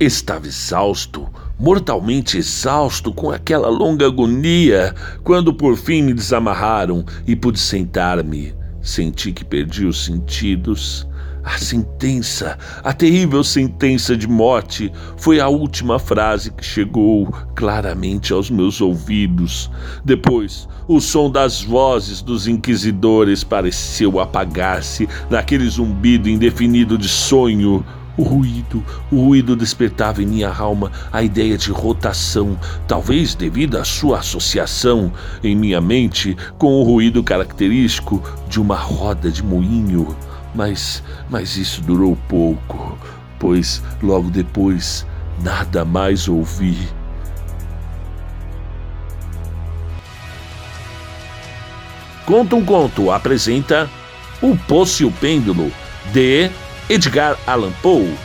Estava exausto, mortalmente exausto com aquela longa agonia, quando por fim me desamarraram e pude sentar-me. Senti que perdi os sentidos. A sentença, a terrível sentença de morte, foi a última frase que chegou claramente aos meus ouvidos. Depois, o som das vozes dos inquisidores pareceu apagar-se naquele zumbido indefinido de sonho. O ruído, o ruído despertava em minha alma a ideia de rotação, talvez devido à sua associação em minha mente com o ruído característico de uma roda de moinho. Mas, mas isso durou pouco, pois logo depois nada mais ouvi. Conta um Conto apresenta O Poço e o Pêndulo, de Edgar Allan Poe.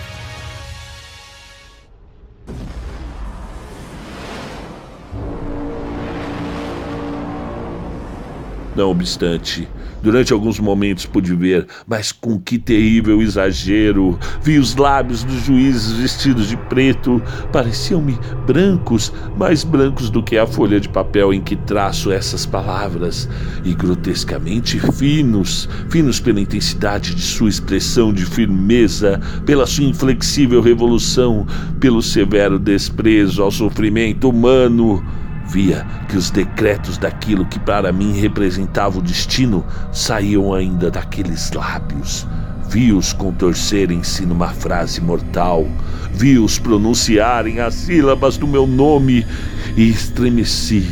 Não obstante, Durante alguns momentos pude ver, mas com que terrível exagero! Vi os lábios dos juízes vestidos de preto, pareciam-me brancos, mais brancos do que a folha de papel em que traço essas palavras, e grotescamente finos, finos pela intensidade de sua expressão de firmeza, pela sua inflexível revolução, pelo severo desprezo ao sofrimento humano. Via que os decretos daquilo que para mim representava o destino saíam ainda daqueles lábios. Vi-os contorcerem-se numa frase mortal. Vi-os pronunciarem as sílabas do meu nome e estremeci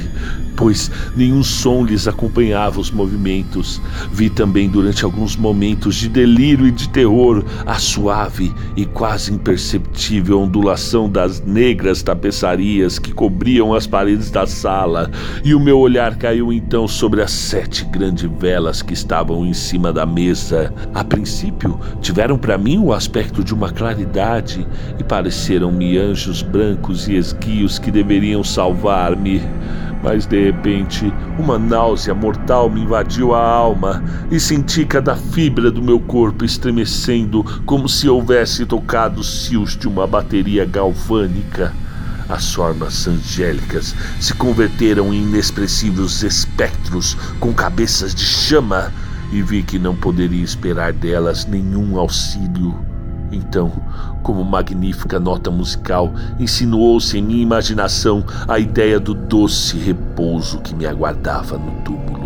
pois nenhum som lhes acompanhava os movimentos. Vi também durante alguns momentos de delírio e de terror a suave e quase imperceptível ondulação das negras tapeçarias que cobriam as paredes da sala, e o meu olhar caiu então sobre as sete grandes velas que estavam em cima da mesa. A princípio, tiveram para mim o aspecto de uma claridade e pareceram-me anjos brancos e esguios que deveriam salvar-me. Mas de repente, uma náusea mortal me invadiu a alma e senti cada fibra do meu corpo estremecendo como se houvesse tocado os fios de uma bateria galvânica. As formas angélicas se converteram em inexpressivos espectros com cabeças de chama e vi que não poderia esperar delas nenhum auxílio. Então, como magnífica nota musical, insinuou-se em minha imaginação a ideia do doce repouso que me aguardava no túmulo.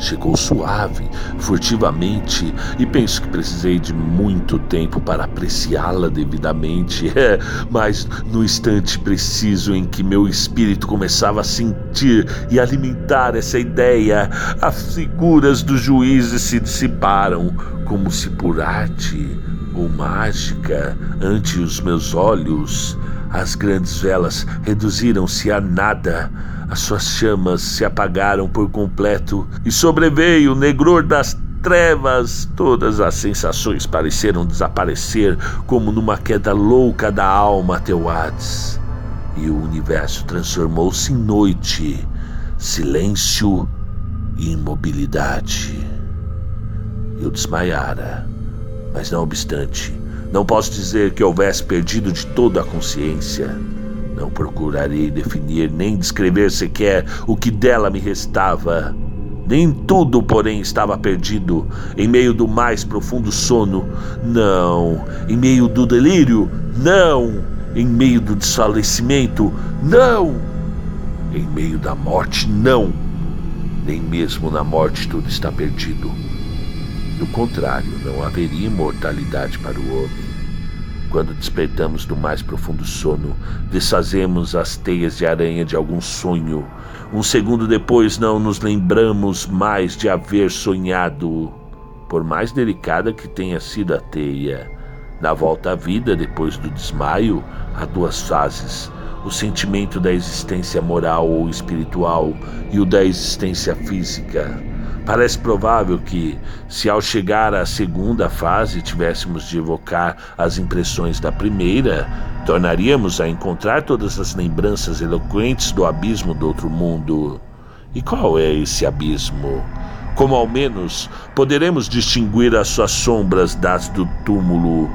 Chegou suave, furtivamente, e penso que precisei de muito tempo para apreciá-la devidamente. É, mas no instante preciso em que meu espírito começava a sentir e alimentar essa ideia, as figuras dos juízes se dissiparam, como se por arte ou mágica ante os meus olhos. As grandes velas reduziram-se a nada, as suas chamas se apagaram por completo e sobreveio o negror das trevas. Todas as sensações pareceram desaparecer como numa queda louca da alma até o Hades. E o universo transformou-se em noite, silêncio e imobilidade. Eu desmaiara mas não obstante, não posso dizer que houvesse perdido de toda a consciência. Não procurarei definir nem descrever sequer o que dela me restava. Nem tudo, porém, estava perdido em meio do mais profundo sono. Não. Em meio do delírio. Não. Em meio do desfalecimento. Não. Em meio da morte. Não. Nem mesmo na morte tudo está perdido. Do contrário, não haveria imortalidade para o homem. Quando despertamos do mais profundo sono, desfazemos as teias de aranha de algum sonho. Um segundo depois, não nos lembramos mais de haver sonhado. Por mais delicada que tenha sido a teia, na volta à vida depois do desmaio, há duas fases: o sentimento da existência moral ou espiritual e o da existência física. Parece provável que, se ao chegar à segunda fase tivéssemos de evocar as impressões da primeira, tornaríamos a encontrar todas as lembranças eloquentes do abismo do outro mundo. E qual é esse abismo? Como ao menos poderemos distinguir as suas sombras das do túmulo?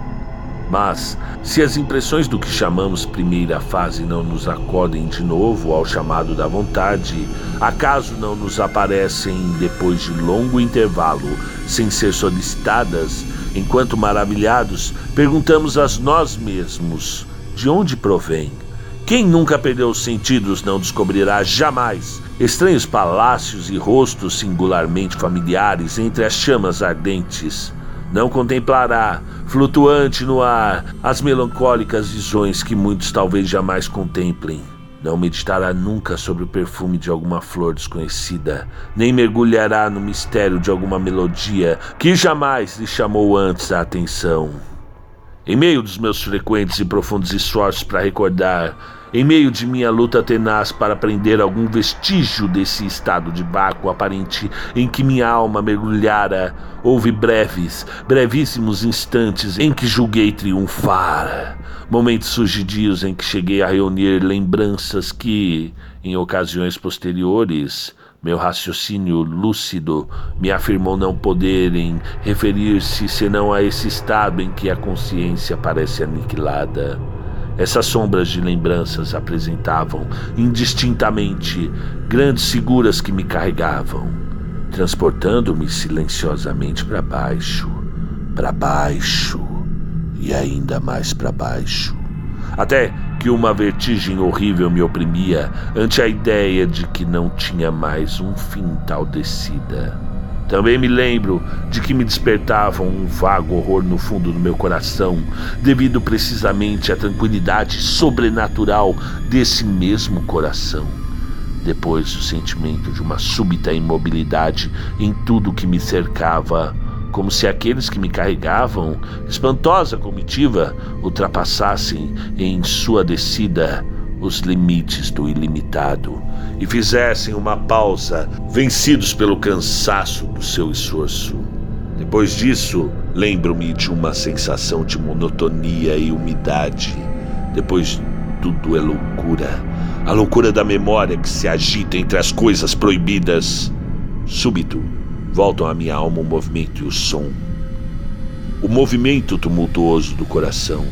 Mas, se as impressões do que chamamos primeira fase não nos acordem de novo ao chamado da vontade, acaso não nos aparecem depois de longo intervalo, sem ser solicitadas, enquanto maravilhados, perguntamos a nós mesmos: de onde provém? Quem nunca perdeu os sentidos não descobrirá jamais estranhos palácios e rostos singularmente familiares entre as chamas ardentes não contemplará, flutuante no ar, as melancólicas visões que muitos talvez jamais contemplem. Não meditará nunca sobre o perfume de alguma flor desconhecida, nem mergulhará no mistério de alguma melodia que jamais lhe chamou antes a atenção. Em meio dos meus frequentes e profundos esforços para recordar, em meio de minha luta tenaz para prender algum vestígio desse estado de vácuo aparente em que minha alma mergulhara, houve breves, brevíssimos instantes em que julguei triunfar. Momentos surgidios em que cheguei a reunir lembranças que, em ocasiões posteriores, meu raciocínio lúcido me afirmou não poderem referir-se senão a esse estado em que a consciência parece aniquilada. Essas sombras de lembranças apresentavam indistintamente grandes figuras que me carregavam, transportando-me silenciosamente para baixo, para baixo e ainda mais para baixo. Até que uma vertigem horrível me oprimia ante a ideia de que não tinha mais um fim tal descida. Também me lembro de que me despertavam um vago horror no fundo do meu coração, devido precisamente à tranquilidade sobrenatural desse mesmo coração. Depois, o sentimento de uma súbita imobilidade em tudo que me cercava, como se aqueles que me carregavam, espantosa comitiva, ultrapassassem em sua descida os limites do ilimitado e fizessem uma pausa, vencidos pelo cansaço do seu esforço. Depois disso, lembro-me de uma sensação de monotonia e umidade. Depois, tudo é loucura. A loucura da memória que se agita entre as coisas proibidas. Súbito, voltam à minha alma o movimento e o som. O movimento tumultuoso do coração.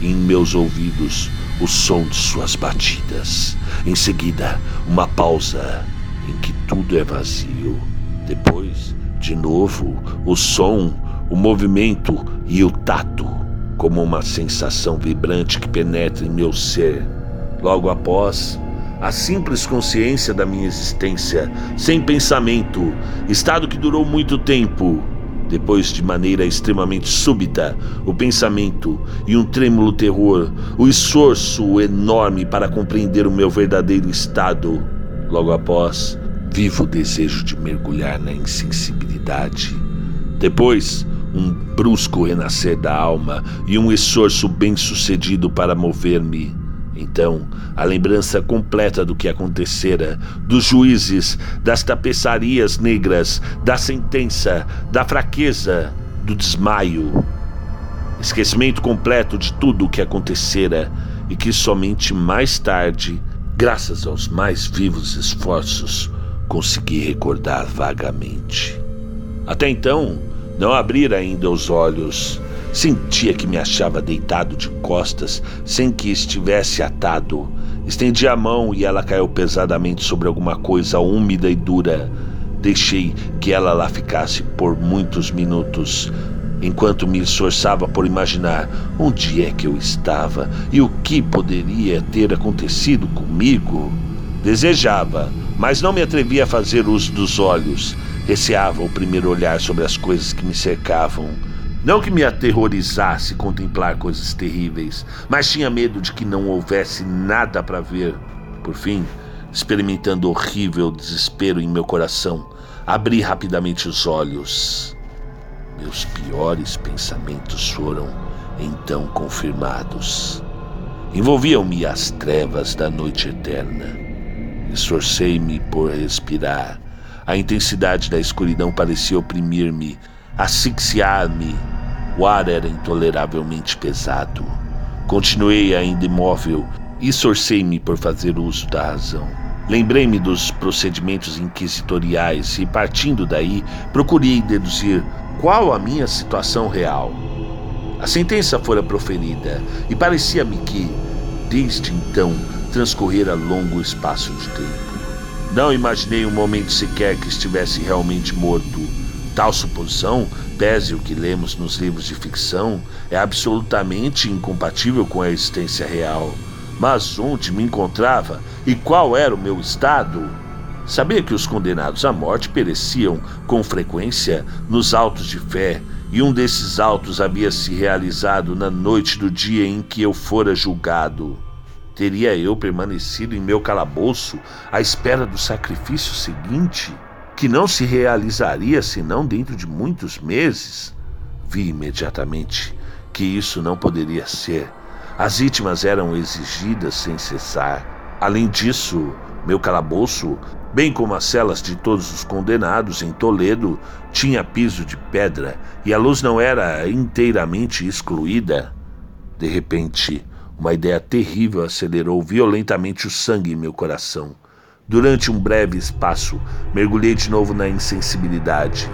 Em meus ouvidos, o som de suas batidas. Em seguida, uma pausa em que tudo é vazio. Depois, de novo, o som, o movimento e o tato, como uma sensação vibrante que penetra em meu ser. Logo após, a simples consciência da minha existência, sem pensamento, estado que durou muito tempo depois, de maneira extremamente súbita, o pensamento e um trêmulo terror, o esforço enorme para compreender o meu verdadeiro estado. Logo após, vivo desejo de mergulhar na insensibilidade. Depois, um brusco renascer da alma e um esforço bem-sucedido para mover-me então, a lembrança completa do que acontecera, dos juízes, das tapeçarias negras, da sentença, da fraqueza, do desmaio. Esquecimento completo de tudo o que acontecera e que somente mais tarde, graças aos mais vivos esforços, consegui recordar vagamente. Até então, não abrira ainda os olhos Sentia que me achava deitado de costas, sem que estivesse atado. Estendi a mão e ela caiu pesadamente sobre alguma coisa úmida e dura. Deixei que ela lá ficasse por muitos minutos, enquanto me esforçava por imaginar onde é que eu estava e o que poderia ter acontecido comigo. Desejava, mas não me atrevia a fazer uso dos olhos. Receava o primeiro olhar sobre as coisas que me cercavam. Não que me aterrorizasse contemplar coisas terríveis, mas tinha medo de que não houvesse nada para ver. Por fim, experimentando horrível desespero em meu coração, abri rapidamente os olhos. Meus piores pensamentos foram então confirmados. Envolviam-me as trevas da noite eterna. Esforcei-me por respirar. A intensidade da escuridão parecia oprimir-me asfixiar-me. O ar era intoleravelmente pesado. Continuei ainda imóvel e esforcei-me por fazer uso da razão. Lembrei-me dos procedimentos inquisitoriais e, partindo daí, procurei deduzir qual a minha situação real. A sentença fora proferida e parecia-me que, desde então, transcorrera longo espaço de tempo. Não imaginei um momento sequer que estivesse realmente morto. Tal suposição, pese o que lemos nos livros de ficção, é absolutamente incompatível com a existência real. Mas onde me encontrava e qual era o meu estado? Sabia que os condenados à morte pereciam com frequência nos autos de fé, e um desses autos havia se realizado na noite do dia em que eu fora julgado. Teria eu permanecido em meu calabouço à espera do sacrifício seguinte, que não se realizaria senão dentro de muitos meses? Vi imediatamente que isso não poderia ser. As vítimas eram exigidas sem cessar. Além disso, meu calabouço bem como as celas de todos os condenados em Toledo, tinha piso de pedra e a luz não era inteiramente excluída. De repente, uma ideia terrível acelerou violentamente o sangue em meu coração. Durante um breve espaço, mergulhei de novo na insensibilidade.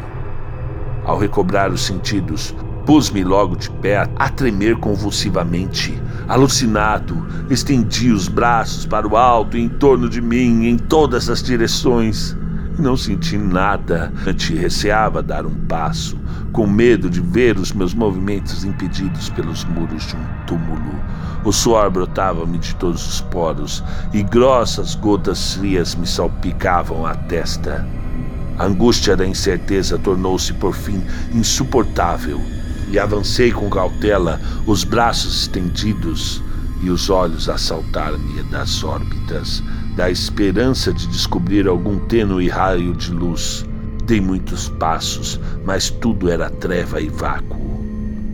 Ao recobrar os sentidos, Pus-me logo de pé a tremer convulsivamente. Alucinado, estendi os braços para o alto em torno de mim, em todas as direções. Não senti nada. Antes receava dar um passo, com medo de ver os meus movimentos impedidos pelos muros de um túmulo. O suor brotava-me de todos os poros e grossas gotas frias me salpicavam a testa. A angústia da incerteza tornou-se por fim insuportável e avancei com cautela, os braços estendidos e os olhos a saltar-me das órbitas, da esperança de descobrir algum tênue raio de luz. Dei muitos passos, mas tudo era treva e vácuo.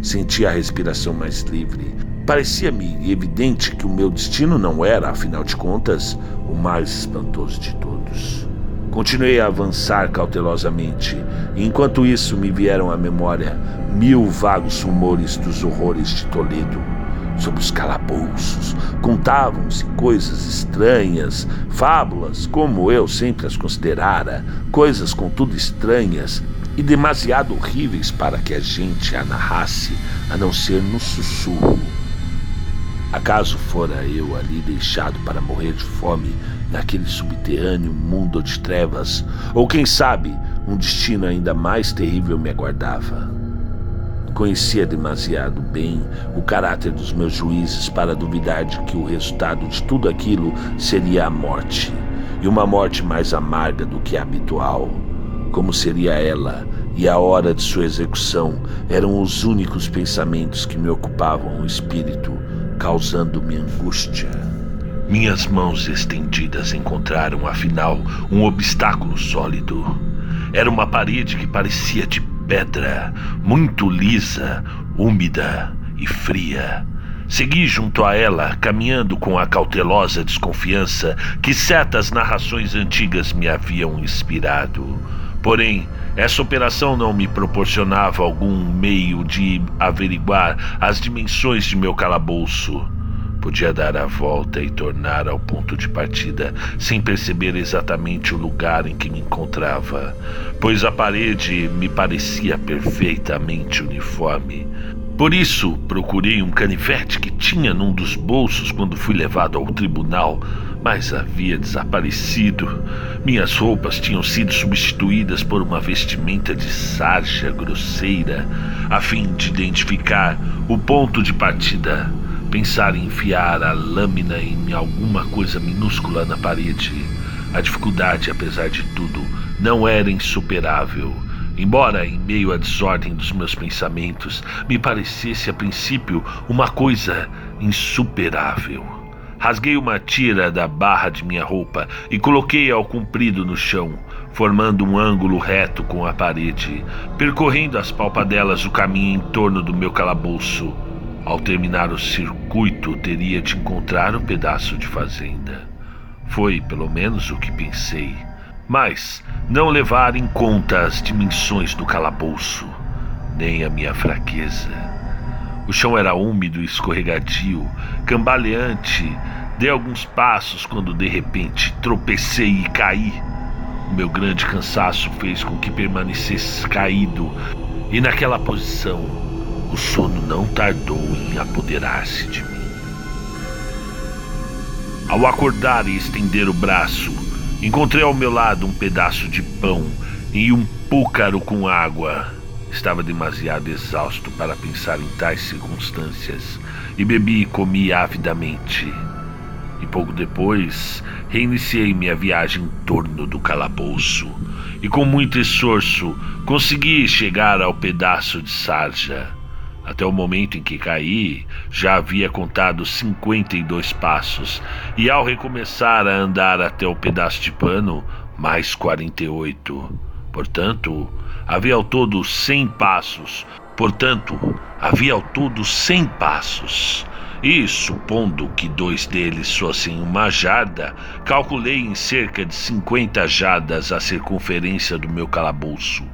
Senti a respiração mais livre. Parecia-me evidente que o meu destino não era, afinal de contas, o mais espantoso de todos. Continuei a avançar cautelosamente, e enquanto isso me vieram à memória mil vagos rumores dos horrores de Toledo. Sobre os calabouços, contavam-se coisas estranhas, fábulas, como eu sempre as considerara, coisas contudo estranhas e demasiado horríveis para que a gente a narrasse, a não ser no sussurro. Acaso fora eu ali deixado para morrer de fome naquele subterrâneo mundo de trevas? Ou quem sabe, um destino ainda mais terrível me aguardava? Conhecia demasiado bem o caráter dos meus juízes para duvidar de que o resultado de tudo aquilo seria a morte, e uma morte mais amarga do que a habitual. Como seria ela e a hora de sua execução eram os únicos pensamentos que me ocupavam o espírito causando-me angústia. Minhas mãos estendidas encontraram, afinal, um obstáculo sólido. Era uma parede que parecia de pedra, muito lisa, úmida e fria. Segui junto a ela, caminhando com a cautelosa desconfiança que certas narrações antigas me haviam inspirado. Porém, essa operação não me proporcionava algum meio de averiguar as dimensões de meu calabouço. Podia dar a volta e tornar ao ponto de partida sem perceber exatamente o lugar em que me encontrava, pois a parede me parecia perfeitamente uniforme. Por isso, procurei um canivete que tinha num dos bolsos quando fui levado ao tribunal mas havia desaparecido. Minhas roupas tinham sido substituídas por uma vestimenta de sarja grosseira, a fim de identificar o ponto de partida. Pensar em enfiar a lâmina em alguma coisa minúscula na parede. A dificuldade, apesar de tudo, não era insuperável. Embora, em meio à desordem dos meus pensamentos, me parecesse a princípio uma coisa insuperável. Rasguei uma tira da barra de minha roupa e coloquei ao comprido no chão, formando um ângulo reto com a parede, percorrendo as palpadelas o caminho em torno do meu calabouço. Ao terminar o circuito, teria de encontrar um pedaço de fazenda. Foi, pelo menos, o que pensei. Mas não levar em conta as dimensões do calabouço, nem a minha fraqueza. O chão era úmido e escorregadio, cambaleante. Dei alguns passos quando de repente tropecei e caí. O meu grande cansaço fez com que permanecesse caído, e naquela posição, o sono não tardou em apoderar-se de mim. Ao acordar e estender o braço, encontrei ao meu lado um pedaço de pão e um púcaro com água. Estava demasiado exausto para pensar em tais circunstâncias e bebi e comi avidamente. E pouco depois, reiniciei minha viagem em torno do calabouço e, com muito esforço, consegui chegar ao pedaço de sarja. Até o momento em que caí, já havia contado 52 passos, e ao recomeçar a andar até o pedaço de pano, mais 48. Portanto, havia ao todo 100 passos. Portanto, havia ao todo 100 passos. E, supondo que dois deles fossem uma jarda, calculei em cerca de 50 jardas a circunferência do meu calabouço.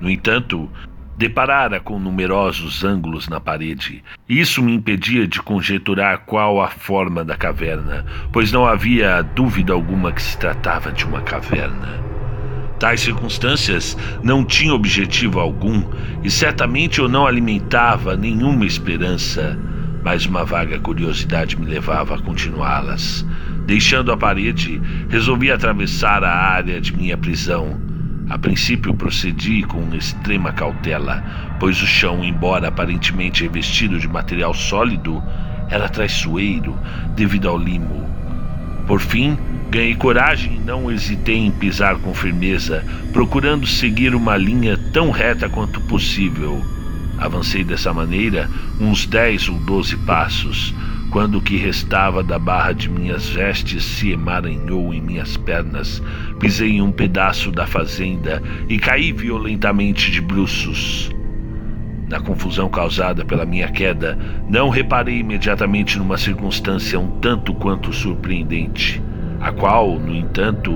No entanto, deparara com numerosos ângulos na parede. Isso me impedia de conjecturar qual a forma da caverna, pois não havia dúvida alguma que se tratava de uma caverna. Tais circunstâncias não tinham objetivo algum e certamente eu não alimentava nenhuma esperança, mas uma vaga curiosidade me levava a continuá-las. Deixando a parede, resolvi atravessar a área de minha prisão a princípio procedi com extrema cautela, pois o chão, embora aparentemente revestido de material sólido, era traiçoeiro devido ao limo. Por fim, ganhei coragem e não hesitei em pisar com firmeza, procurando seguir uma linha tão reta quanto possível. Avancei dessa maneira uns dez ou doze passos, quando o que restava da barra de minhas vestes se emaranhou em minhas pernas, pisei em um pedaço da fazenda e caí violentamente de bruços. Na confusão causada pela minha queda, não reparei imediatamente numa circunstância um tanto quanto surpreendente, a qual, no entanto,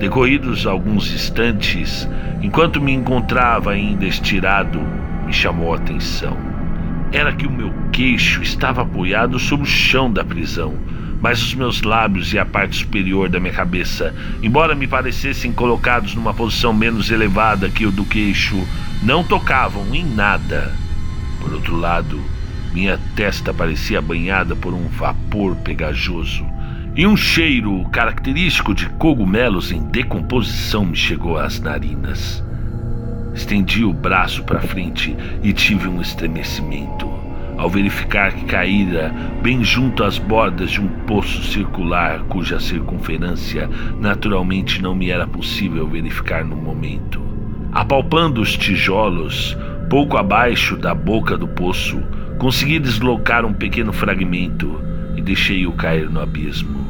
decorridos alguns instantes, enquanto me encontrava ainda estirado, me chamou a atenção era que o meu queixo estava apoiado sobre o chão da prisão, mas os meus lábios e a parte superior da minha cabeça, embora me parecessem colocados numa posição menos elevada que o do queixo, não tocavam em nada. Por outro lado, minha testa parecia banhada por um vapor pegajoso, e um cheiro característico de cogumelos em decomposição me chegou às narinas. Estendi o braço para frente e tive um estremecimento ao verificar que caíra bem junto às bordas de um poço circular cuja circunferência naturalmente não me era possível verificar no momento. Apalpando os tijolos, pouco abaixo da boca do poço, consegui deslocar um pequeno fragmento e deixei-o cair no abismo.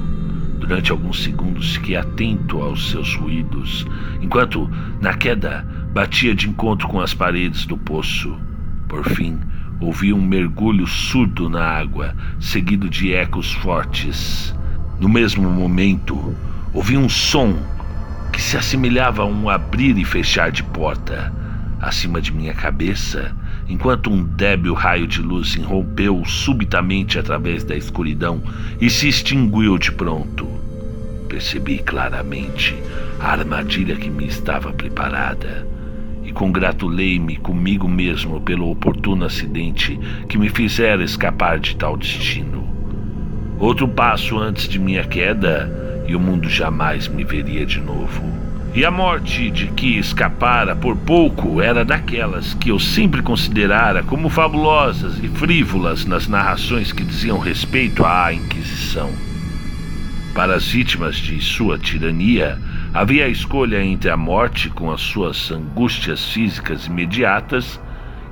Durante alguns segundos fiquei atento aos seus ruídos, enquanto, na queda, batia de encontro com as paredes do poço. Por fim, ouvi um mergulho surdo na água, seguido de ecos fortes. No mesmo momento, ouvi um som que se assemelhava a um abrir e fechar de porta. Acima de minha cabeça, enquanto um débil raio de luz irrompeu subitamente através da escuridão e se extinguiu de pronto. Percebi claramente a armadilha que me estava preparada e congratulei-me comigo mesmo pelo oportuno acidente que me fizera escapar de tal destino. Outro passo antes de minha queda e o mundo jamais me veria de novo. E a morte de que escapara por pouco era daquelas que eu sempre considerara como fabulosas e frívolas nas narrações que diziam respeito à Inquisição. Para as vítimas de sua tirania, Havia a escolha entre a morte com as suas angústias físicas imediatas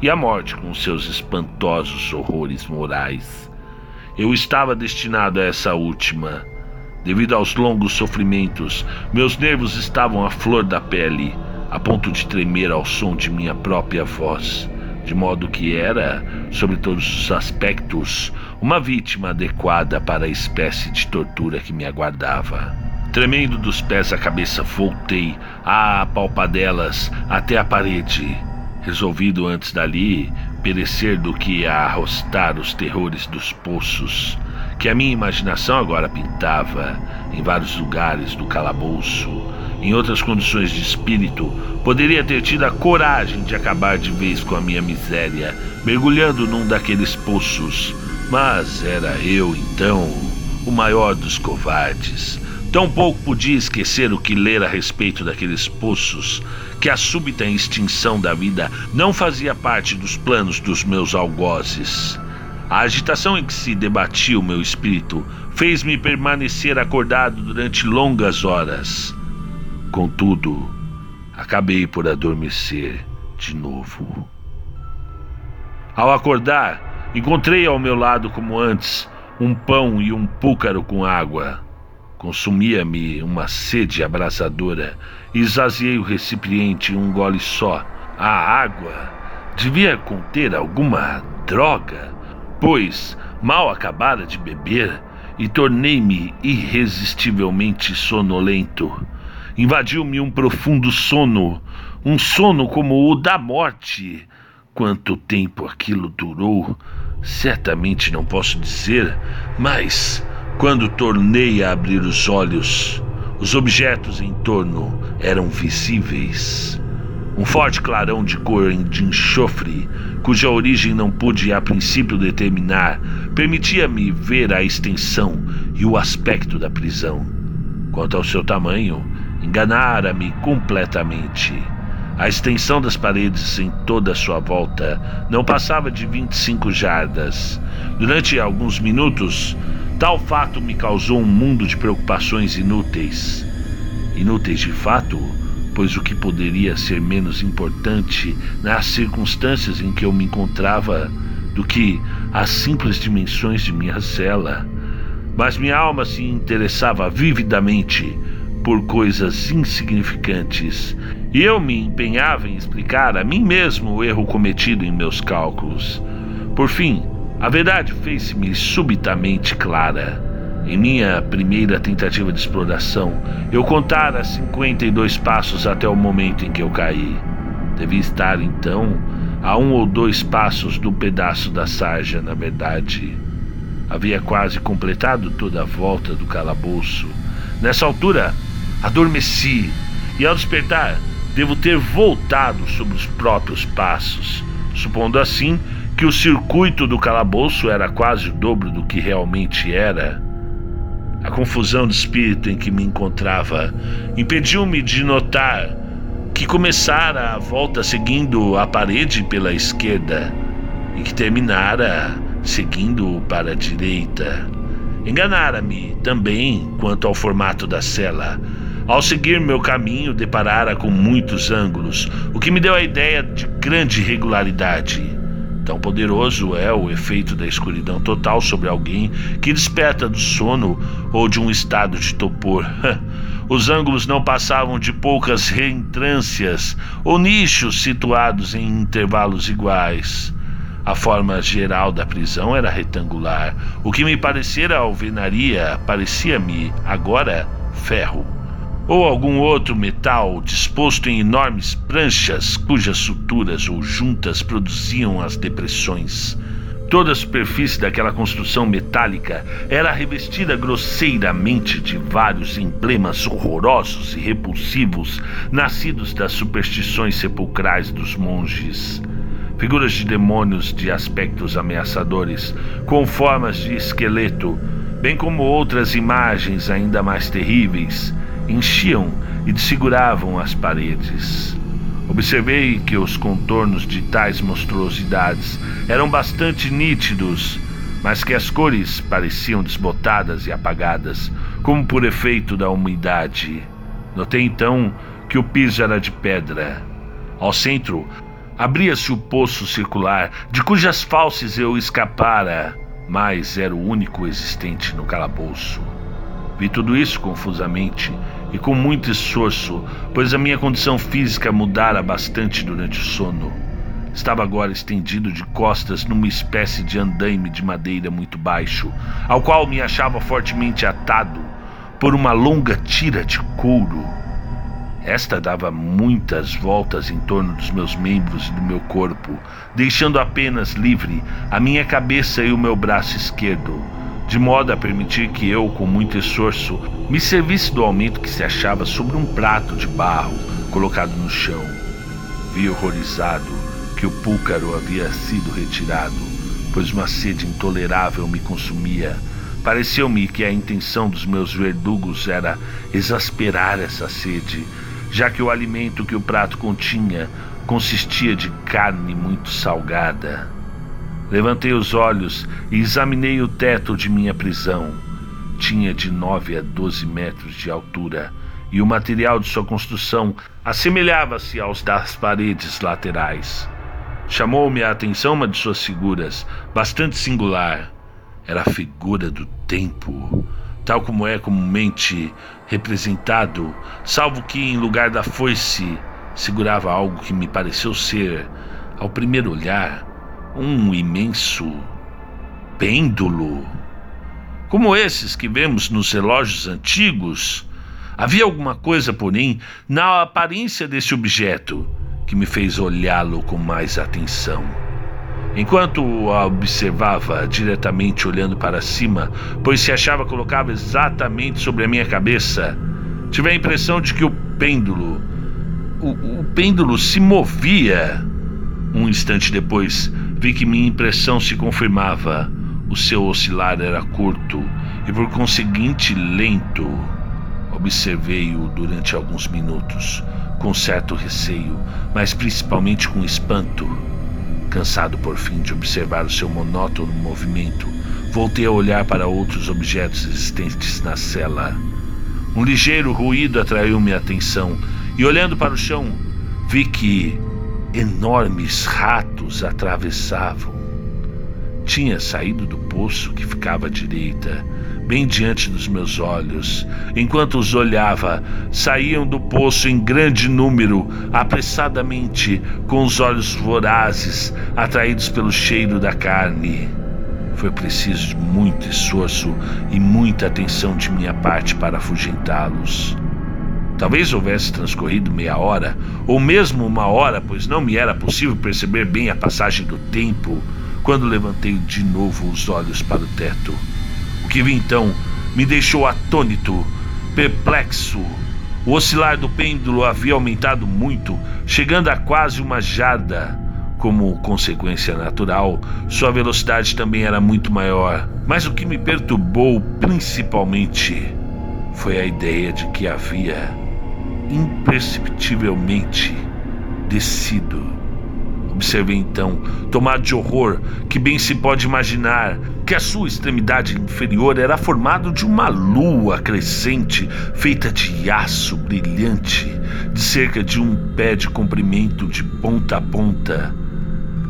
e a morte com seus espantosos horrores morais. Eu estava destinado a essa última. Devido aos longos sofrimentos, meus nervos estavam à flor da pele, a ponto de tremer ao som de minha própria voz, de modo que era, sobre todos os aspectos, uma vítima adequada para a espécie de tortura que me aguardava. Tremendo dos pés à cabeça, voltei a palpadelas até a parede, resolvido antes dali perecer do que a arrostar os terrores dos poços que a minha imaginação agora pintava em vários lugares do calabouço em outras condições de espírito, poderia ter tido a coragem de acabar de vez com a minha miséria, mergulhando num daqueles poços. Mas era eu, então, o maior dos covardes. Tampouco podia esquecer o que ler a respeito daqueles poços, que a súbita extinção da vida não fazia parte dos planos dos meus algozes. A agitação em que se debatia o meu espírito fez-me permanecer acordado durante longas horas. Contudo, acabei por adormecer de novo. Ao acordar, encontrei ao meu lado, como antes, um pão e um púcaro com água. Consumia-me uma sede abrasadora e esvaziei o recipiente em um gole só. A água devia conter alguma droga, pois mal acabara de beber e tornei-me irresistivelmente sonolento. Invadiu-me um profundo sono, um sono como o da morte. Quanto tempo aquilo durou, certamente não posso dizer, mas quando tornei a abrir os olhos, os objetos em torno eram visíveis. Um forte clarão de cor de enxofre, cuja origem não pude a princípio determinar, permitia-me ver a extensão e o aspecto da prisão. Quanto ao seu tamanho, enganara-me completamente. A extensão das paredes em toda a sua volta não passava de 25 jardas. Durante alguns minutos, tal fato me causou um mundo de preocupações inúteis. Inúteis de fato, pois o que poderia ser menos importante nas circunstâncias em que eu me encontrava do que as simples dimensões de minha cela. Mas minha alma se interessava vividamente por coisas insignificantes, e eu me empenhava em explicar a mim mesmo o erro cometido em meus cálculos. Por fim, a verdade fez-me subitamente clara. Em minha primeira tentativa de exploração, eu contara 52 passos até o momento em que eu caí. Devia estar, então, a um ou dois passos do pedaço da sarja, na verdade. Havia quase completado toda a volta do calabouço. Nessa altura, Adormeci e ao despertar devo ter voltado sobre os próprios passos, supondo assim que o circuito do calabouço era quase o dobro do que realmente era. A confusão de espírito em que me encontrava impediu-me de notar que começara a volta seguindo a parede pela esquerda e que terminara seguindo para a direita. Enganara-me também quanto ao formato da cela ao seguir meu caminho, deparara com muitos ângulos, o que me deu a ideia de grande regularidade. Tão poderoso é o efeito da escuridão total sobre alguém que desperta do sono ou de um estado de topor. Os ângulos não passavam de poucas reentrâncias ou nichos situados em intervalos iguais. A forma geral da prisão era retangular. O que me parecera alvenaria parecia-me agora ferro ou algum outro metal disposto em enormes pranchas cujas suturas ou juntas produziam as depressões. Toda a superfície daquela construção metálica era revestida grosseiramente de vários emblemas horrorosos e repulsivos nascidos das superstições sepulcrais dos monges. Figuras de demônios de aspectos ameaçadores, com formas de esqueleto, bem como outras imagens ainda mais terríveis, enchiam e desfiguravam as paredes. Observei que os contornos de tais monstruosidades eram bastante nítidos, mas que as cores pareciam desbotadas e apagadas, como por efeito da umidade. Notei então que o piso era de pedra. Ao centro, abria-se o poço circular, de cujas falses eu escapara, mas era o único existente no calabouço. Vi tudo isso confusamente e com muito esforço, pois a minha condição física mudara bastante durante o sono. Estava agora estendido de costas numa espécie de andaime de madeira muito baixo, ao qual me achava fortemente atado por uma longa tira de couro. Esta dava muitas voltas em torno dos meus membros e do meu corpo, deixando apenas livre a minha cabeça e o meu braço esquerdo. De modo a permitir que eu, com muito esforço, me servisse do aumento que se achava sobre um prato de barro colocado no chão. Vi horrorizado que o púcaro havia sido retirado, pois uma sede intolerável me consumia. Pareceu-me que a intenção dos meus verdugos era exasperar essa sede, já que o alimento que o prato continha consistia de carne muito salgada. Levantei os olhos e examinei o teto de minha prisão. Tinha de 9 a 12 metros de altura e o material de sua construção assemelhava-se aos das paredes laterais. Chamou-me a atenção uma de suas figuras, bastante singular. Era a figura do tempo, tal como é comumente representado, salvo que em lugar da foice segurava algo que me pareceu ser, ao primeiro olhar, um imenso pêndulo. Como esses que vemos nos relógios antigos, havia alguma coisa, porém, na aparência desse objeto que me fez olhá-lo com mais atenção. Enquanto o observava diretamente olhando para cima, pois se achava colocado exatamente sobre a minha cabeça, tive a impressão de que o pêndulo, o, o pêndulo se movia. Um instante depois, Vi que minha impressão se confirmava. O seu oscilar era curto e, por conseguinte, lento. Observei-o durante alguns minutos, com certo receio, mas principalmente com espanto. Cansado por fim de observar o seu monótono movimento, voltei a olhar para outros objetos existentes na cela. Um ligeiro ruído atraiu minha atenção e, olhando para o chão, vi que enormes ratos atravessavam. Tinha saído do poço que ficava à direita, bem diante dos meus olhos. Enquanto os olhava, saíam do poço em grande número, apressadamente, com os olhos vorazes, atraídos pelo cheiro da carne. Foi preciso muito esforço e muita atenção de minha parte para afugentá-los. Talvez houvesse transcorrido meia hora, ou mesmo uma hora, pois não me era possível perceber bem a passagem do tempo, quando levantei de novo os olhos para o teto. O que vi então me deixou atônito, perplexo. O oscilar do pêndulo havia aumentado muito, chegando a quase uma jarda. Como consequência natural, sua velocidade também era muito maior. Mas o que me perturbou principalmente foi a ideia de que havia imperceptivelmente descido. Observei então, tomado de horror, que bem se pode imaginar que a sua extremidade inferior era formada de uma lua crescente feita de aço brilhante, de cerca de um pé de comprimento de ponta a ponta.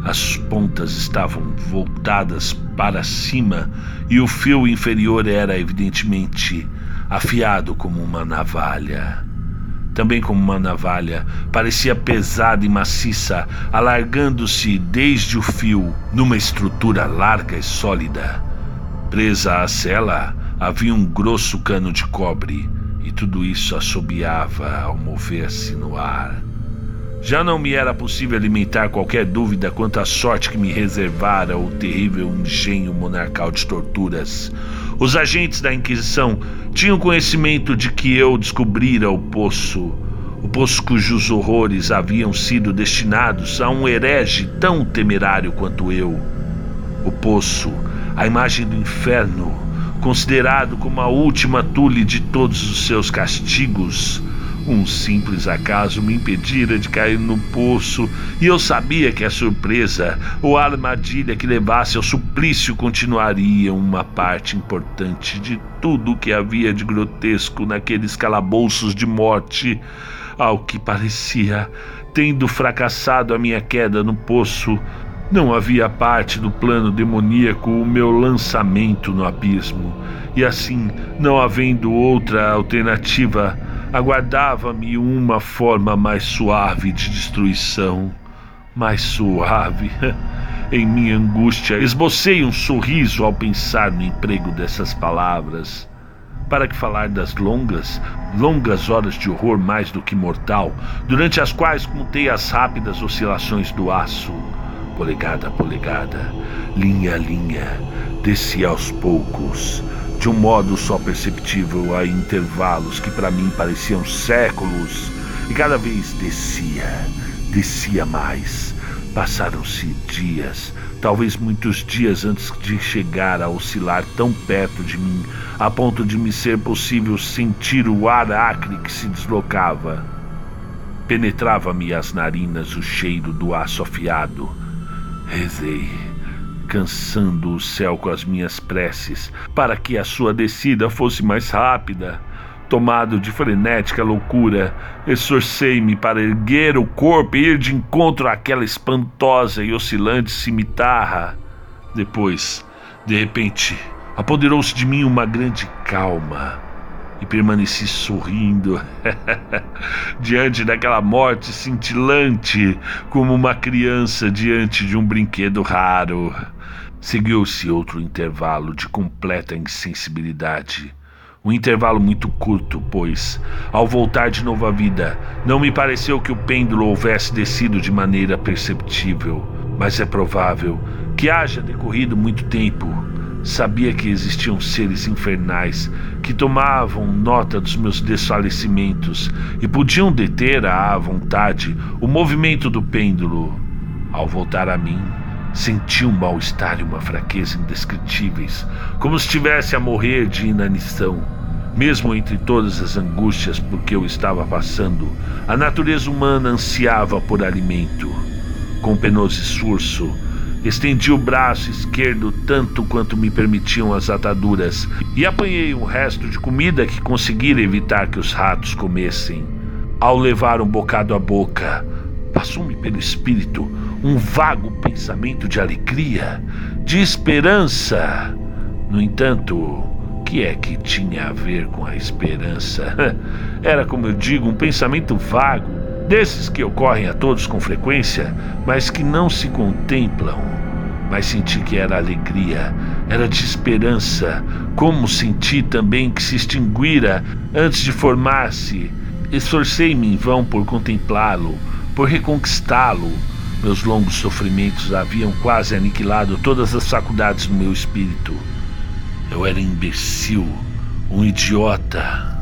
As pontas estavam voltadas para cima e o fio inferior era evidentemente afiado como uma navalha também como uma navalha, parecia pesada e maciça, alargando-se desde o fio numa estrutura larga e sólida. Presa à cela havia um grosso cano de cobre, e tudo isso assobiava ao mover-se no ar. Já não me era possível alimentar qualquer dúvida quanto à sorte que me reservara o terrível engenho monarcal de torturas. Os agentes da Inquisição tinham conhecimento de que eu descobrira o poço, o poço cujos horrores haviam sido destinados a um herege tão temerário quanto eu. O poço, a imagem do inferno, considerado como a última tule de todos os seus castigos, um simples acaso me impedira de cair no poço, e eu sabia que a surpresa ou a armadilha que levasse ao suplício continuaria uma parte importante de tudo o que havia de grotesco naqueles calabouços de morte. Ao que parecia, tendo fracassado a minha queda no poço, não havia parte do plano demoníaco o meu lançamento no abismo, e assim, não havendo outra alternativa, aguardava-me uma forma mais suave de destruição. Mais suave. em minha angústia, esbocei um sorriso ao pensar no emprego dessas palavras. Para que falar das longas, longas horas de horror mais do que mortal, durante as quais contei as rápidas oscilações do aço polegada a polegada, linha a linha, descia aos poucos, de um modo só perceptível a intervalos que para mim pareciam séculos, e cada vez descia, descia mais. Passaram-se dias, talvez muitos dias antes de chegar a oscilar tão perto de mim, a ponto de me ser possível sentir o ar acre que se deslocava. Penetrava-me as narinas o cheiro do aço afiado. Rezei cansando o céu com as minhas preces, para que a sua descida fosse mais rápida. Tomado de frenética loucura, esforcei-me para erguer o corpo e ir de encontro àquela espantosa e oscilante cimitarra. Depois, de repente, apoderou-se de mim uma grande calma e permaneci sorrindo diante daquela morte cintilante como uma criança diante de um brinquedo raro. Seguiu-se outro intervalo de completa insensibilidade. Um intervalo muito curto, pois, ao voltar de novo à vida, não me pareceu que o pêndulo houvesse descido de maneira perceptível, mas é provável que haja decorrido muito tempo. Sabia que existiam seres infernais que tomavam nota dos meus desfalecimentos e podiam deter à vontade o movimento do pêndulo. Ao voltar a mim, Senti um mal-estar e uma fraqueza indescritíveis, como se estivesse a morrer de inanição. Mesmo entre todas as angústias por que eu estava passando, a natureza humana ansiava por alimento. Com penoso esforço, estendi o braço esquerdo tanto quanto me permitiam as ataduras e apanhei um resto de comida que conseguira evitar que os ratos comessem. Ao levar um bocado à boca, passou-me pelo espírito um vago pensamento de alegria, de esperança. No entanto, o que é que tinha a ver com a esperança? Era, como eu digo, um pensamento vago, desses que ocorrem a todos com frequência, mas que não se contemplam. Mas senti que era alegria, era de esperança, como senti também que se extinguira antes de formar-se. Esforcei-me em vão por contemplá-lo, por reconquistá-lo, meus longos sofrimentos haviam quase aniquilado todas as faculdades do meu espírito. Eu era imbecil, um idiota.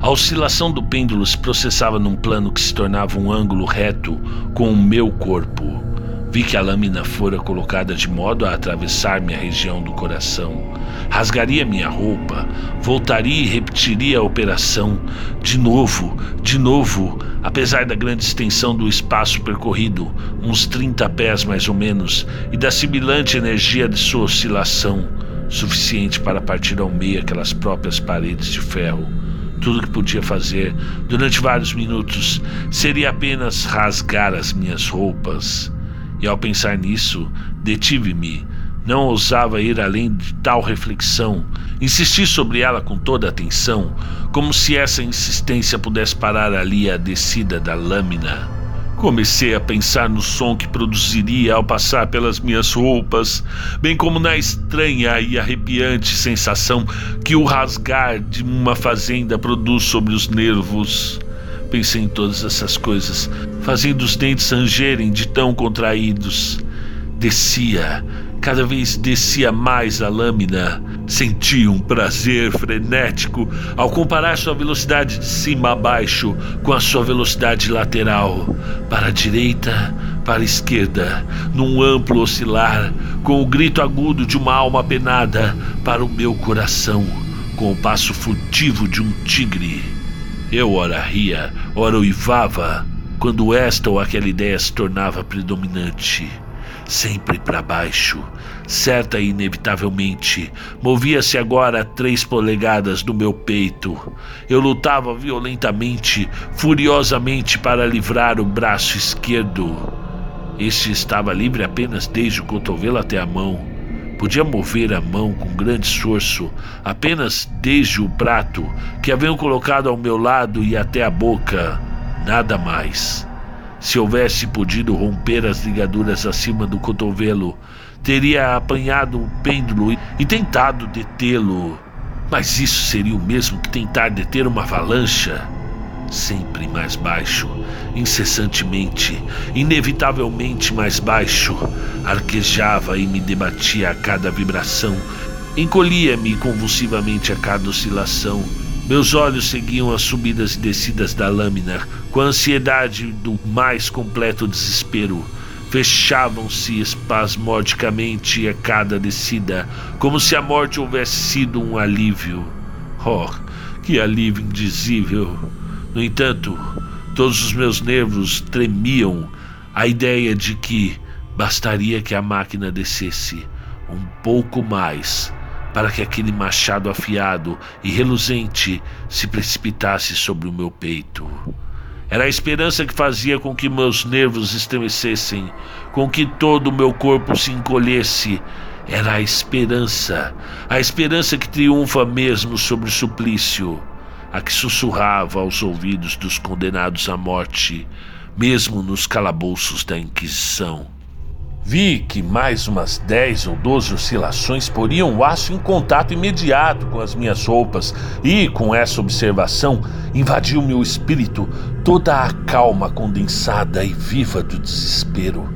A oscilação do pêndulo se processava num plano que se tornava um ângulo reto com o meu corpo. Vi que a lâmina fora colocada de modo a atravessar minha região do coração. Rasgaria minha roupa, voltaria e repetiria a operação. De novo, de novo, apesar da grande extensão do espaço percorrido, uns 30 pés mais ou menos, e da sibilante energia de sua oscilação, suficiente para partir ao meio aquelas próprias paredes de ferro. Tudo que podia fazer durante vários minutos seria apenas rasgar as minhas roupas e ao pensar nisso, detive-me. Não ousava ir além de tal reflexão. Insisti sobre ela com toda atenção, como se essa insistência pudesse parar ali a descida da lâmina. Comecei a pensar no som que produziria ao passar pelas minhas roupas, bem como na estranha e arrepiante sensação que o rasgar de uma fazenda produz sobre os nervos. Pensei em todas essas coisas, fazendo os dentes rangerem de tão contraídos. Descia, cada vez descia mais a lâmina. Senti um prazer frenético ao comparar sua velocidade de cima a baixo com a sua velocidade lateral, para a direita, para a esquerda, num amplo oscilar, com o grito agudo de uma alma penada para o meu coração, com o passo furtivo de um tigre. Eu ora ria, ora uivava, quando esta ou aquela ideia se tornava predominante. Sempre para baixo, certa e inevitavelmente, movia-se agora três polegadas do meu peito. Eu lutava violentamente, furiosamente para livrar o braço esquerdo. Este estava livre apenas desde o cotovelo até a mão Podia mover a mão com grande esforço, apenas desde o prato que haviam colocado ao meu lado e até a boca, nada mais. Se houvesse podido romper as ligaduras acima do cotovelo, teria apanhado o pêndulo e tentado detê-lo. Mas isso seria o mesmo que tentar deter uma avalanche. sempre mais baixo, incessantemente, inevitavelmente mais baixo, arquejava e me debatia a cada vibração, encolhia-me convulsivamente a cada oscilação. Meus olhos seguiam as subidas e descidas da lâmina, com a ansiedade do mais completo desespero. Fechavam-se espasmodicamente a cada descida, como se a morte houvesse sido um alívio. Oh, que alívio indizível! No entanto, todos os meus nervos tremiam à ideia de que bastaria que a máquina descesse um pouco mais para que aquele machado afiado e reluzente se precipitasse sobre o meu peito. Era a esperança que fazia com que meus nervos estremecessem, com que todo o meu corpo se encolhesse. Era a esperança, a esperança que triunfa mesmo sobre o suplício, a que sussurrava aos ouvidos dos condenados à morte, mesmo nos calabouços da Inquisição. Vi que mais umas 10 ou 12 oscilações poriam o aço em contato imediato com as minhas roupas, e com essa observação invadiu meu espírito toda a calma condensada e viva do desespero.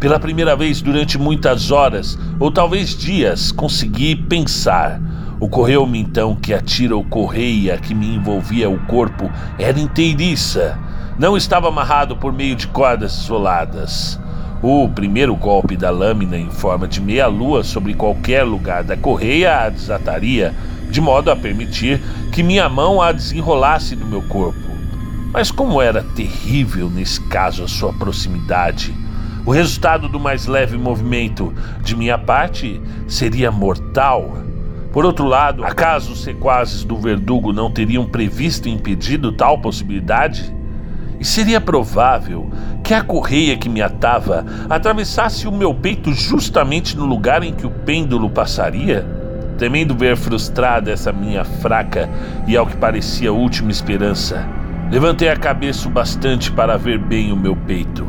Pela primeira vez durante muitas horas, ou talvez dias, consegui pensar. Ocorreu-me então que a tira ou correia que me envolvia o corpo era inteiriça. Não estava amarrado por meio de cordas isoladas. O primeiro golpe da lâmina em forma de meia-lua sobre qualquer lugar da correia a desataria, de modo a permitir que minha mão a desenrolasse do meu corpo. Mas como era terrível nesse caso a sua proximidade, o resultado do mais leve movimento de minha parte seria mortal. Por outro lado, acaso os sequazes do verdugo não teriam previsto e impedido tal possibilidade? E seria provável que a correia que me atava atravessasse o meu peito justamente no lugar em que o pêndulo passaria? Temendo ver frustrada essa minha fraca e ao que parecia última esperança, levantei a cabeça o bastante para ver bem o meu peito.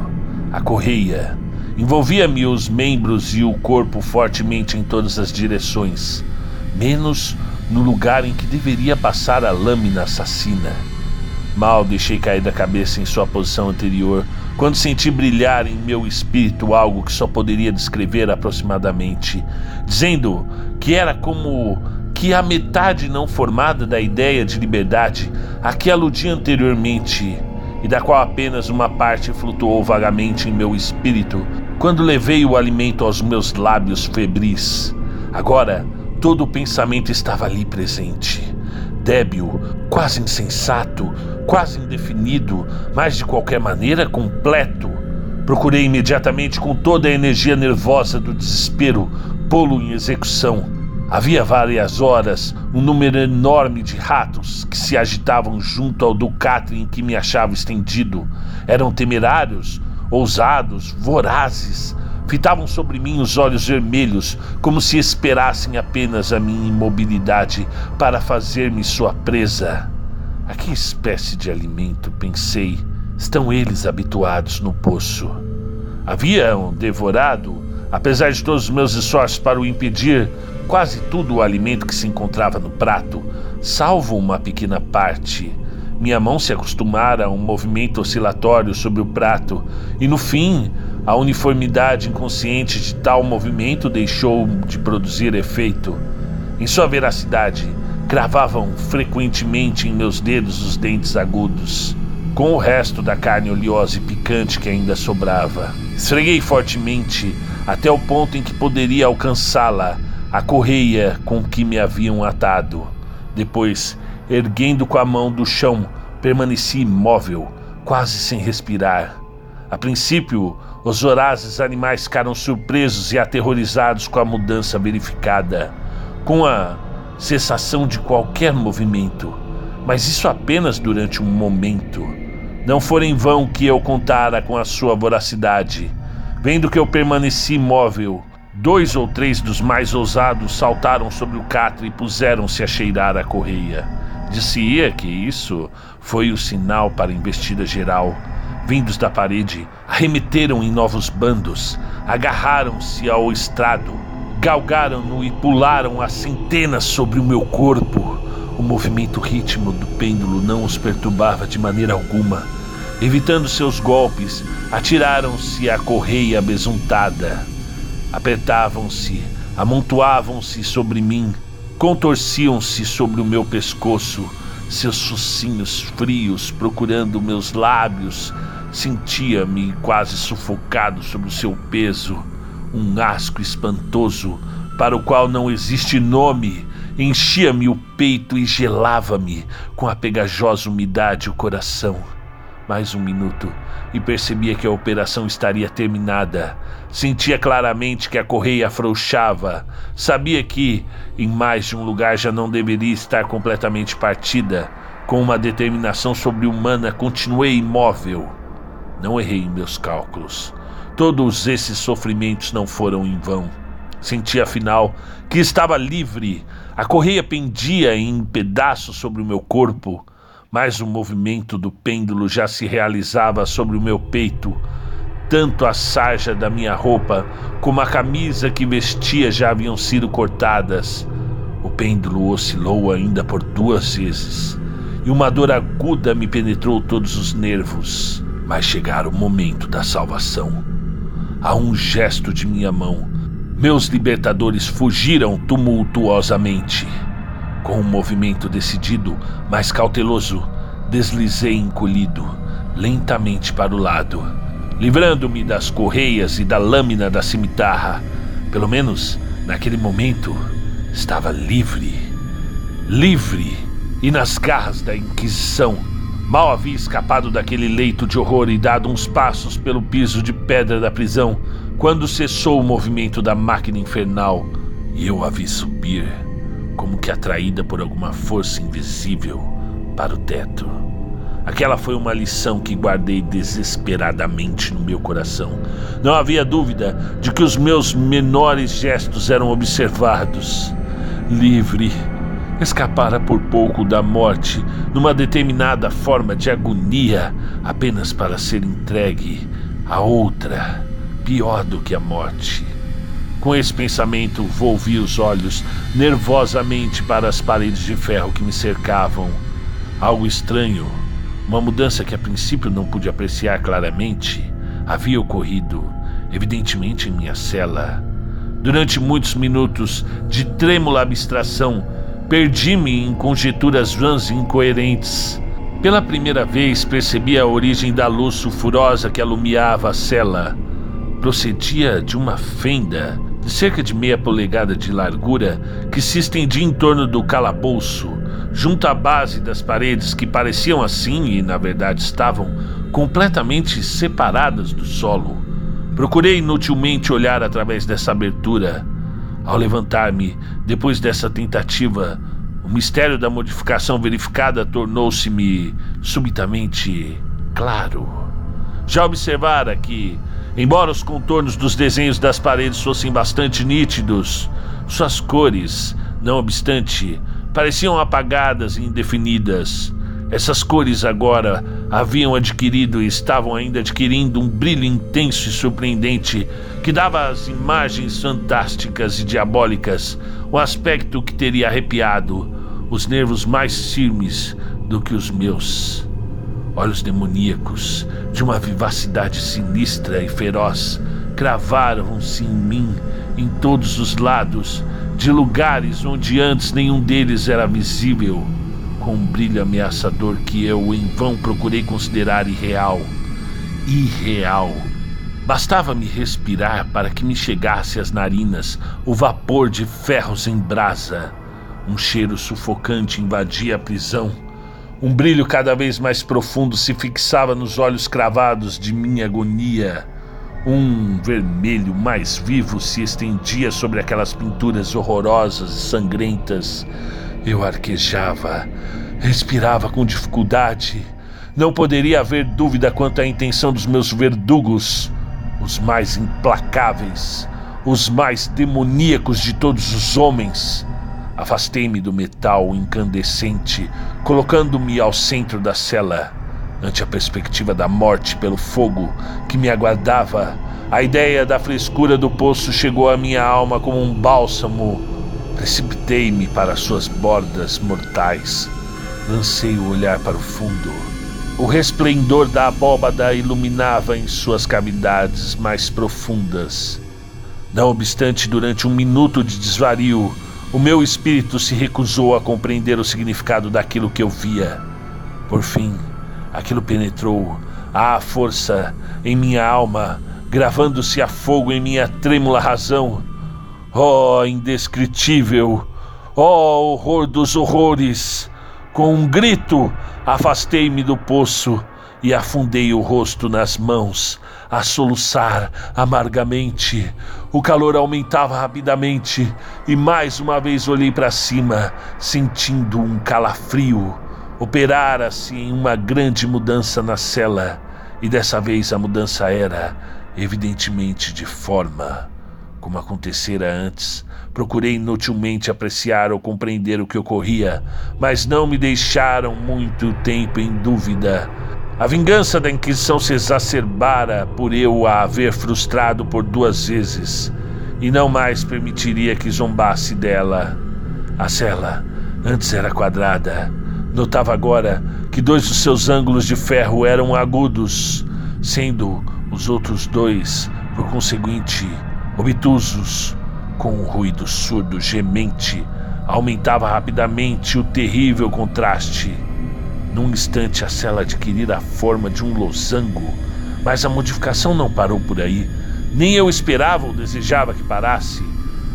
A correia envolvia-me os membros e o corpo fortemente em todas as direções, menos no lugar em que deveria passar a lâmina assassina. Mal deixei cair da cabeça em sua posição anterior, quando senti brilhar em meu espírito algo que só poderia descrever aproximadamente, dizendo que era como que a metade não formada da ideia de liberdade a que aludi anteriormente, e da qual apenas uma parte flutuou vagamente em meu espírito quando levei o alimento aos meus lábios febris. Agora, todo o pensamento estava ali presente débil, quase insensato, quase indefinido, mas de qualquer maneira completo. Procurei imediatamente, com toda a energia nervosa do desespero, pô-lo em execução. Havia várias horas um número enorme de ratos que se agitavam junto ao ducatre em que me achava estendido. Eram temerários, ousados, vorazes, Fitavam sobre mim os olhos vermelhos, como se esperassem apenas a minha imobilidade para fazer-me sua presa. A que espécie de alimento, pensei, estão eles habituados no poço? Haviam devorado, apesar de todos os meus esforços para o impedir, quase tudo o alimento que se encontrava no prato, salvo uma pequena parte. Minha mão se acostumara a um movimento oscilatório sobre o prato e, no fim, a uniformidade inconsciente de tal movimento deixou de produzir efeito. Em sua veracidade, cravavam frequentemente em meus dedos os dentes agudos, com o resto da carne oleosa e picante que ainda sobrava. Esfreguei fortemente até o ponto em que poderia alcançá-la, a correia com que me haviam atado. Depois, erguendo com a mão do chão, permaneci imóvel, quase sem respirar. A princípio, os vorazes animais ficaram surpresos e aterrorizados com a mudança verificada, com a cessação de qualquer movimento, mas isso apenas durante um momento. Não foi em vão que eu contara com a sua voracidade. Vendo que eu permaneci imóvel, dois ou três dos mais ousados saltaram sobre o catre e puseram-se a cheirar a correia. Dizia que isso foi o sinal para a investida geral vindos da parede, arremeteram em novos bandos, agarraram-se ao estrado, galgaram-no e pularam a centenas sobre o meu corpo. O movimento ritmo do pêndulo não os perturbava de maneira alguma. Evitando seus golpes, atiraram-se à correia besuntada. Apertavam-se, amontoavam-se sobre mim, contorciam-se sobre o meu pescoço, seus focinhos frios procurando meus lábios. Sentia-me quase sufocado sob o seu peso, um asco espantoso para o qual não existe nome. Enchia-me o peito e gelava-me com a pegajosa umidade o coração. Mais um minuto e percebia que a operação estaria terminada. Sentia claramente que a correia afrouxava. Sabia que, em mais de um lugar, já não deveria estar completamente partida. Com uma determinação sobre-humana, continuei imóvel. Não errei em meus cálculos. Todos esses sofrimentos não foram em vão. Senti afinal que estava livre. A correia pendia em pedaços sobre o meu corpo mas o movimento do pêndulo já se realizava sobre o meu peito. Tanto a sarja da minha roupa como a camisa que vestia já haviam sido cortadas. O pêndulo oscilou ainda por duas vezes e uma dor aguda me penetrou todos os nervos. Mas chegara o momento da salvação. A um gesto de minha mão, meus libertadores fugiram tumultuosamente. Com um movimento decidido, mas cauteloso, deslizei encolhido, lentamente para o lado, livrando-me das correias e da lâmina da cimitarra. Pelo menos, naquele momento, estava livre. Livre e nas garras da Inquisição. Mal havia escapado daquele leito de horror e dado uns passos pelo piso de pedra da prisão quando cessou o movimento da máquina infernal e eu a vi subir como que atraída por alguma força invisível para o teto. Aquela foi uma lição que guardei desesperadamente no meu coração. Não havia dúvida de que os meus menores gestos eram observados. Livre, escapara por pouco da morte numa determinada forma de agonia, apenas para ser entregue a outra, pior do que a morte. Com esse pensamento, volvi os olhos nervosamente para as paredes de ferro que me cercavam. Algo estranho, uma mudança que a princípio não pude apreciar claramente, havia ocorrido, evidentemente em minha cela. Durante muitos minutos de trêmula abstração, perdi-me em conjecturas vãs e incoerentes. Pela primeira vez percebi a origem da luz sulfurosa que alumiava a cela. Procedia de uma fenda de cerca de meia polegada de largura que se estendia em torno do calabouço, junto à base das paredes que pareciam assim e, na verdade, estavam completamente separadas do solo. Procurei inutilmente olhar através dessa abertura. Ao levantar-me, depois dessa tentativa, o mistério da modificação verificada tornou-se-me subitamente claro. Já observara que Embora os contornos dos desenhos das paredes fossem bastante nítidos, suas cores, não obstante, pareciam apagadas e indefinidas. Essas cores agora haviam adquirido e estavam ainda adquirindo um brilho intenso e surpreendente que dava às imagens fantásticas e diabólicas um aspecto que teria arrepiado os nervos mais firmes do que os meus. Olhos demoníacos, de uma vivacidade sinistra e feroz, cravaram-se em mim em todos os lados, de lugares onde antes nenhum deles era visível, com um brilho ameaçador que eu em vão procurei considerar irreal. Irreal. Bastava-me respirar para que me chegasse às narinas o vapor de ferros em brasa. Um cheiro sufocante invadia a prisão um brilho cada vez mais profundo se fixava nos olhos cravados de minha agonia. Um vermelho mais vivo se estendia sobre aquelas pinturas horrorosas e sangrentas. Eu arquejava, respirava com dificuldade. Não poderia haver dúvida quanto à intenção dos meus verdugos, os mais implacáveis, os mais demoníacos de todos os homens. Afastei-me do metal incandescente, colocando-me ao centro da cela. Ante a perspectiva da morte pelo fogo que me aguardava, a ideia da frescura do poço chegou à minha alma como um bálsamo. Precipitei-me para suas bordas mortais. Lancei o olhar para o fundo. O resplendor da abóbada iluminava em suas cavidades mais profundas. Não obstante, durante um minuto de desvario, o meu espírito se recusou a compreender o significado daquilo que eu via. Por fim, aquilo penetrou à força em minha alma, gravando-se a fogo em minha trêmula razão. Oh, indescritível! Oh, horror dos horrores! Com um grito, afastei-me do poço e afundei o rosto nas mãos, a soluçar amargamente. O calor aumentava rapidamente e mais uma vez olhei para cima, sentindo um calafrio. Operara-se em uma grande mudança na cela, e dessa vez a mudança era, evidentemente, de forma. Como acontecera antes, procurei inutilmente apreciar ou compreender o que ocorria, mas não me deixaram muito tempo em dúvida. A vingança da Inquisição se exacerbara por eu a haver frustrado por duas vezes, e não mais permitiria que zombasse dela. A cela antes era quadrada. Notava agora que dois dos seus ângulos de ferro eram agudos, sendo os outros dois, por conseguinte, obtusos. Com um ruído surdo gemente, aumentava rapidamente o terrível contraste. Num instante, a cela adquirira a forma de um losango, mas a modificação não parou por aí. Nem eu esperava ou desejava que parasse.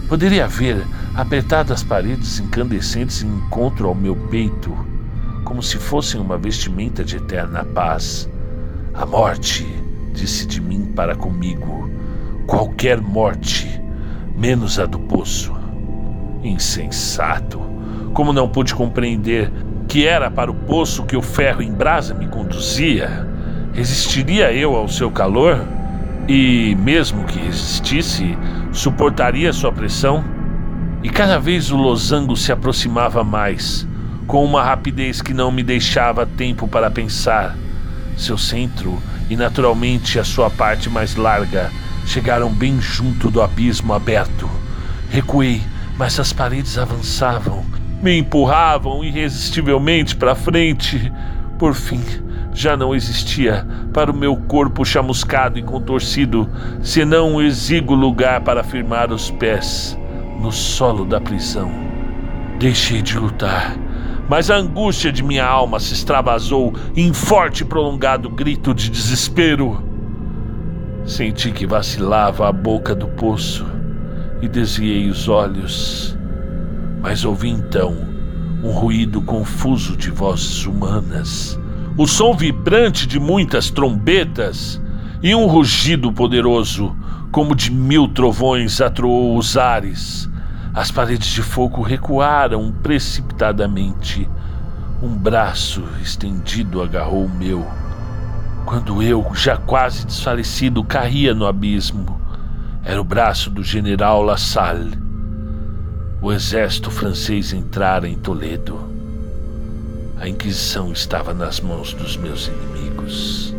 Poderia ver apertadas paredes incandescentes em encontro ao meu peito, como se fossem uma vestimenta de eterna paz. A morte, disse de mim para comigo, qualquer morte, menos a do poço. Insensato! Como não pude compreender que era para o poço que o ferro em brasa me conduzia, resistiria eu ao seu calor? E, mesmo que resistisse, suportaria sua pressão? E cada vez o losango se aproximava mais, com uma rapidez que não me deixava tempo para pensar. Seu centro e, naturalmente, a sua parte mais larga chegaram bem junto do abismo aberto. Recuei, mas as paredes avançavam me empurravam irresistivelmente para frente. Por fim, já não existia para o meu corpo chamuscado e contorcido senão um exíguo lugar para firmar os pés no solo da prisão. Deixei de lutar, mas a angústia de minha alma se extravasou em forte e prolongado grito de desespero. Senti que vacilava a boca do poço e desviei os olhos mas ouvi então um ruído confuso de vozes humanas, o som vibrante de muitas trombetas e um rugido poderoso, como de mil trovões, atroou os ares. As paredes de fogo recuaram precipitadamente. Um braço estendido agarrou o meu. Quando eu, já quase desfalecido, caía no abismo, era o braço do general La Salle o exército francês entrara em Toledo. A Inquisição estava nas mãos dos meus inimigos.